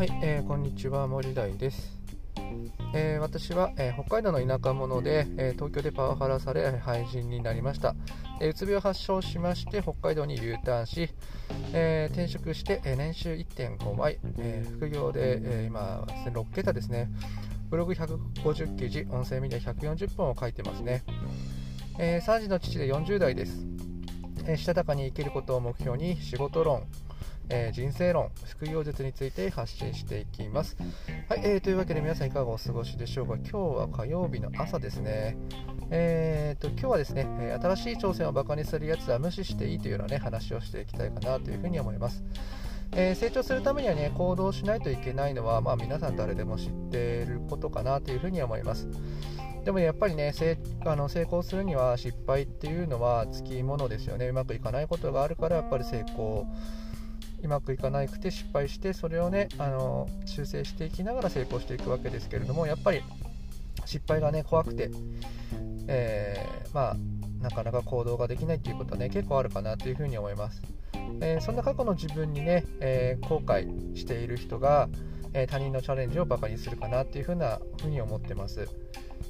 はい、えこんにちは森大です、えー、私は、えー、北海道の田舎者で、え、東京でパワハラされ廃人になりました、えうつ病を発症しまして北海道に U ターンし、え転職して、え年収1.5倍、え副業で、え今6桁ですね。ブログ150記事音声メディア140本を書いてますね、え3児の父で40代です、えしたたかに生きることを目標に仕事論。えー、人生論、副業術について発信していきます。はい、えー、というわけで皆さんいかがお過ごしでしょうか。今日は火曜日の朝ですね。えーと、今日はですね、新しい挑戦をバカにするやつは無視していいというようなね、話をしていきたいかなというふうに思います。えー、成長するためにはね、行動しないといけないのは、まあ、皆さん誰でも知っていることかなというふうに思います。でも、ね、やっぱりね成あの成功するには失敗っていうのはつきものですよね。うまくいかないことがあるからやっぱり成功うまくいかなくて失敗してそれをねあの修正していきながら成功していくわけですけれどもやっぱり失敗がね怖くて、えー、まあなかなか行動ができないっていうことはね結構あるかなというふうに思います、えー、そんな過去の自分にね、えー、後悔している人が、え他人のチャレンジをバカにするかなっていうふうなふうに思ってます。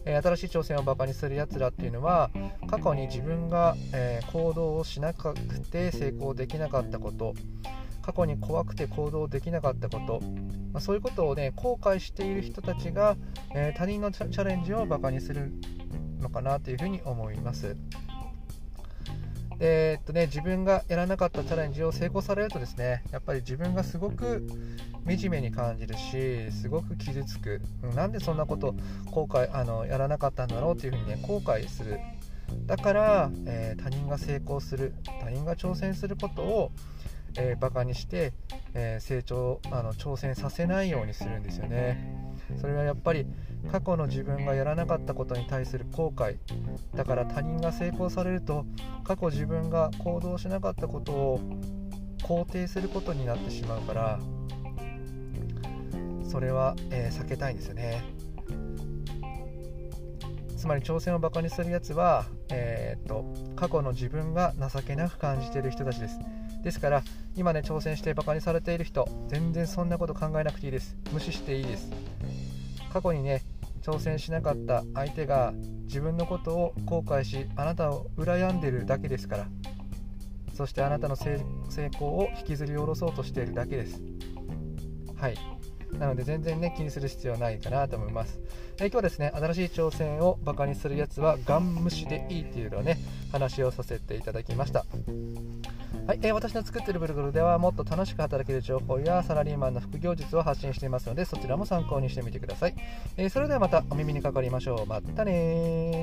え新しい挑戦をバカにするやつらっていうのは過去に自分が、え行動をしなくて成功できなかったこと過去に怖くて行動できなかったこと、まあ、そういうことをね後悔している人たちが、えー、他人のチャレンジをバカにするのかなというふうに思います。えー、っとね、自分がやらなかったチャレンジを成功されるとですねやっぱり自分がすごく惨めに感じるしすごく傷つく。なんでそんなこと後悔あのやらなかったんだろうというふうにね後悔する。だから、えー、他人が成功する他人が挑戦することをえー、バカにして、えー、成長あの挑戦させないようにするんですよね。それはやっぱり過去の自分がやらなかったことに対する後悔。だから他人が成功されると過去自分が行動しなかったことを肯定することになってしまうからそれは、えー、避けたいんですよね。つまり挑戦をバカにするやつは、えー、っと過去の自分が情けなく感じている人たちです。ですから今ね挑戦してバカにされている人全然そんなこと考えなくていいです。無視していいです。過去にね挑戦しなかった相手が自分のことを後悔しあなたを羨んでるだけですから。そしてあなたの成功を引きずり下ろそうとしているだけです。はい。なので全然ね気にする必要ないかなと思います、えー、今日はですね新しい挑戦をバカにするやつはガン無視でいいっていうのをね話をさせていただきました。はい、えー、私の作っているブログではもっと楽しく働ける情報やサラリーマンの副業術を発信していますのでそちらも参考にしてみてください、えー、それではまたお耳にかかりましょう。またね